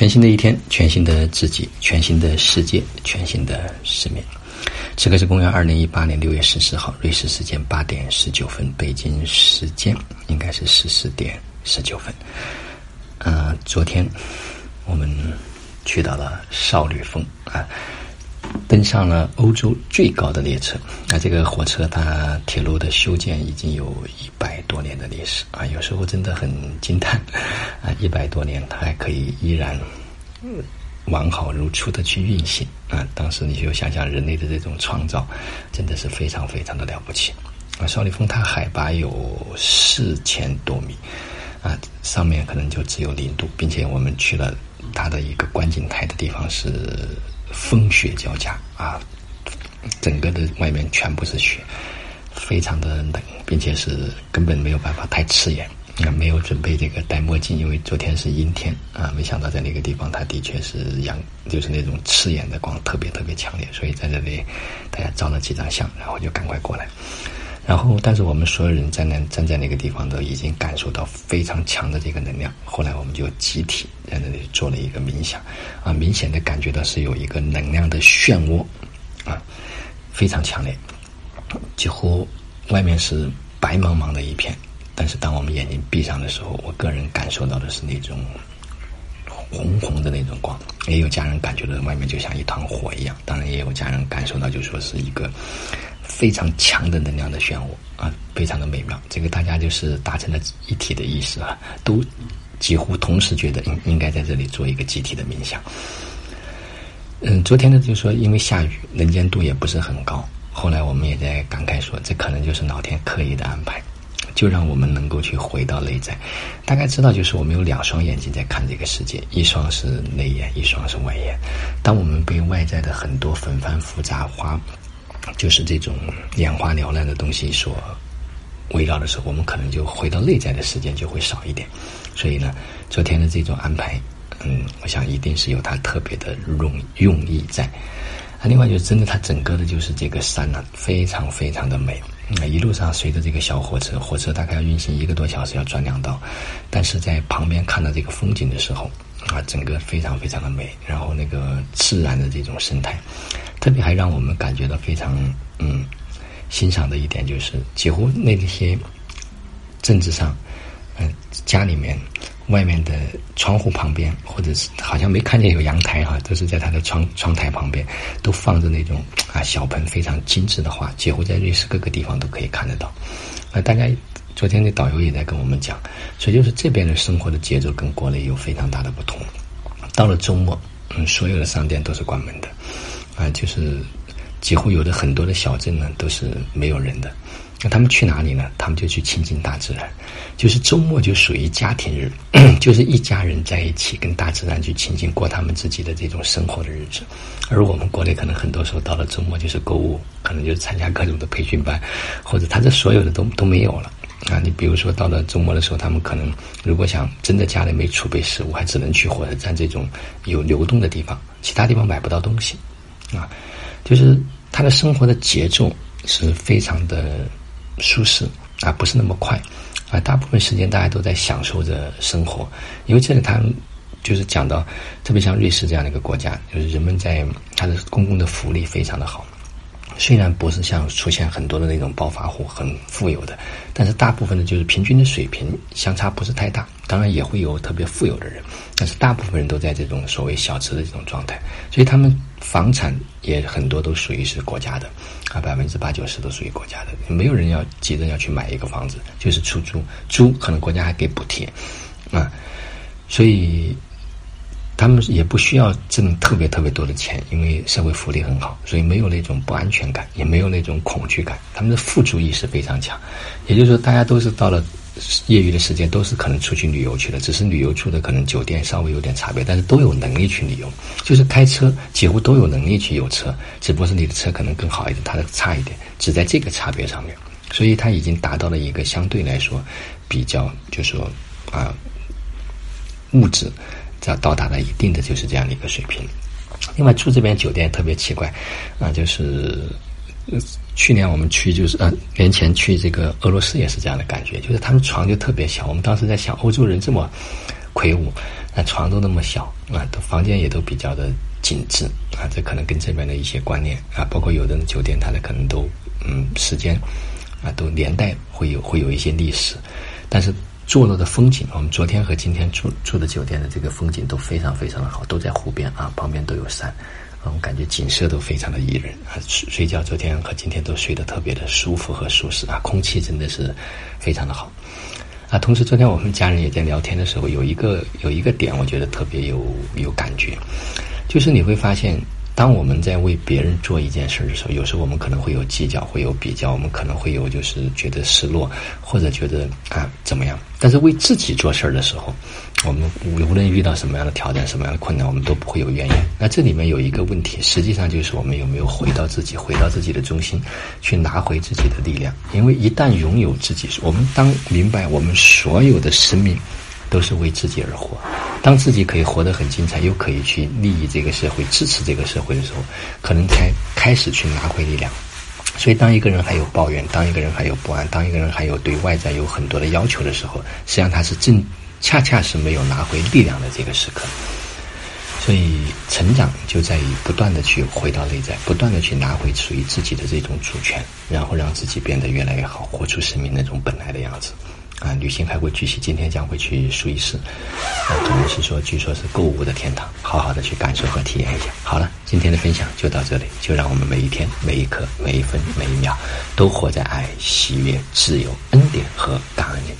全新的一天，全新的自己，全新的世界，全新的使命。此刻是公元二零一八年六月十四号，瑞士时间八点十九分，北京时间应该是十四点十九分。呃，昨天我们去到了少女峰啊，登上了欧洲最高的列车。那这个火车它铁路的修建已经有一百多年的历史啊，有时候真的很惊叹 啊，一百多年它还可以依然完好如初的去运行啊。当时你就想想人类的这种创造，真的是非常非常的了不起啊。少吕峰它海拔有四千多米。啊，上面可能就只有零度，并且我们去了它的一个观景台的地方是风雪交加啊，整个的外面全部是雪，非常的冷，并且是根本没有办法太刺眼啊，没有准备这个戴墨镜，因为昨天是阴天啊，没想到在那个地方它的确是阳，就是那种刺眼的光特别特别强烈，所以在这里大家照了几张相，然后就赶快过来。然后，但是我们所有人站在站在那个地方都已经感受到非常强的这个能量。后来我们就集体在那里做了一个冥想，啊，明显的感觉到是有一个能量的漩涡，啊，非常强烈，几乎外面是白茫茫的一片。但是当我们眼睛闭上的时候，我个人感受到的是那种红红的那种光。也有家人感觉到外面就像一团火一样。当然，也有家人感受到就说是一个。非常强的能量的漩涡啊，非常的美妙。这个大家就是达成了一体的意识啊，都几乎同时觉得应应该在这里做一个集体的冥想。嗯，昨天呢就说因为下雨，能见度也不是很高。后来我们也在感慨说，这可能就是老天刻意的安排，就让我们能够去回到内在。大概知道，就是我们有两双眼睛在看这个世界，一双是内眼，一双是外眼。当我们被外在的很多纷繁复杂花。就是这种眼花缭乱的东西所围绕的时候，我们可能就回到内在的时间就会少一点。所以呢，昨天的这种安排，嗯，我想一定是有它特别的用用意在。啊，另外就是真的，它整个的就是这个山呢，非常非常的美。那，一路上随着这个小火车，火车大概要运行一个多小时，要转两道，但是在旁边看到这个风景的时候，啊，整个非常非常的美。然后那个自然的这种生态。特别还让我们感觉到非常嗯欣赏的一点，就是几乎那些政治上嗯家里面外面的窗户旁边，或者是好像没看见有阳台哈，都是在他的窗窗台旁边都放着那种啊小盆非常精致的花，几乎在瑞士各个地方都可以看得到。啊，大家昨天的导游也在跟我们讲，所以就是这边的生活的节奏跟国内有非常大的不同。到了周末，嗯，所有的商店都是关门的。啊，就是几乎有的很多的小镇呢都是没有人的，那他们去哪里呢？他们就去亲近大自然，就是周末就属于家庭日，就是一家人在一起跟大自然去亲近，过他们自己的这种生活的日子。而我们国内可能很多时候到了周末就是购物，可能就是参加各种的培训班，或者他这所有的都都没有了啊。你比如说到了周末的时候，他们可能如果想真的家里没储备食物，还只能去火车站这种有流动的地方，其他地方买不到东西。啊，就是他的生活的节奏是非常的舒适啊，不是那么快啊。大部分时间大家都在享受着生活，因为这里他就是讲到，特别像瑞士这样的一个国家，就是人们在他的公共的福利非常的好。虽然不是像出现很多的那种暴发户很富有的，但是大部分的就是平均的水平相差不是太大。当然也会有特别富有的人，但是大部分人都在这种所谓小资的这种状态，所以他们房产也很多都属于是国家的，啊，百分之八九十都属于国家的，没有人要急着要去买一个房子，就是出租，租可能国家还给补贴，啊，所以。他们也不需要挣特别特别多的钱，因为社会福利很好，所以没有那种不安全感，也没有那种恐惧感。他们的富足意识非常强，也就是说，大家都是到了业余的时间，都是可能出去旅游去了，只是旅游住的可能酒店稍微有点差别，但是都有能力去旅游。就是开车几乎都有能力去有车，只不过是你的车可能更好一点，他的差一点，只在这个差别上面。所以他已经达到了一个相对来说比较，就是说啊物质。只要到达了一定的就是这样的一个水平。另外住这边酒店特别奇怪，啊，就是去年我们去就是呃年前去这个俄罗斯也是这样的感觉，就是他们床就特别小。我们当时在想，欧洲人这么。魁梧，那床都那么小啊，都房间也都比较的紧致啊，这可能跟这边的一些观念啊，包括有的酒店它的可能都嗯时间啊都年代会有会有一些历史，但是坐落的风景，我们昨天和今天住住的酒店的这个风景都非常非常的好，都在湖边啊，旁边都有山。啊我感觉景色都非常的宜人啊，睡睡觉昨天和今天都睡得特别的舒服和舒适啊，空气真的是非常的好啊。同时，昨天我们家人也在聊天的时候，有一个有一个点，我觉得特别有有感觉，就是你会发现。当我们在为别人做一件事的时候，有时候我们可能会有计较，会有比较，我们可能会有就是觉得失落，或者觉得啊怎么样？但是为自己做事儿的时候，我们无论遇到什么样的挑战、什么样的困难，我们都不会有怨言。那这里面有一个问题，实际上就是我们有没有回到自己，回到自己的中心，去拿回自己的力量？因为一旦拥有自己，我们当明白我们所有的生命。都是为自己而活。当自己可以活得很精彩，又可以去利益这个社会、支持这个社会的时候，可能才开始去拿回力量。所以，当一个人还有抱怨，当一个人还有不安，当一个人还有对外在有很多的要求的时候，实际上他是正恰恰是没有拿回力量的这个时刻。所以，成长就在于不断的去回到内在，不断的去拿回属于自己的这种主权，然后让自己变得越来越好，活出生命那种本来的样子。啊，旅行还会继续，今天将会去苏伊士。啊，总是说，据说是购物的天堂，好好的去感受和体验一下。好了，今天的分享就到这里，就让我们每一天、每一刻、每一分、每一秒，都活在爱、喜悦、自由、恩典和感恩里。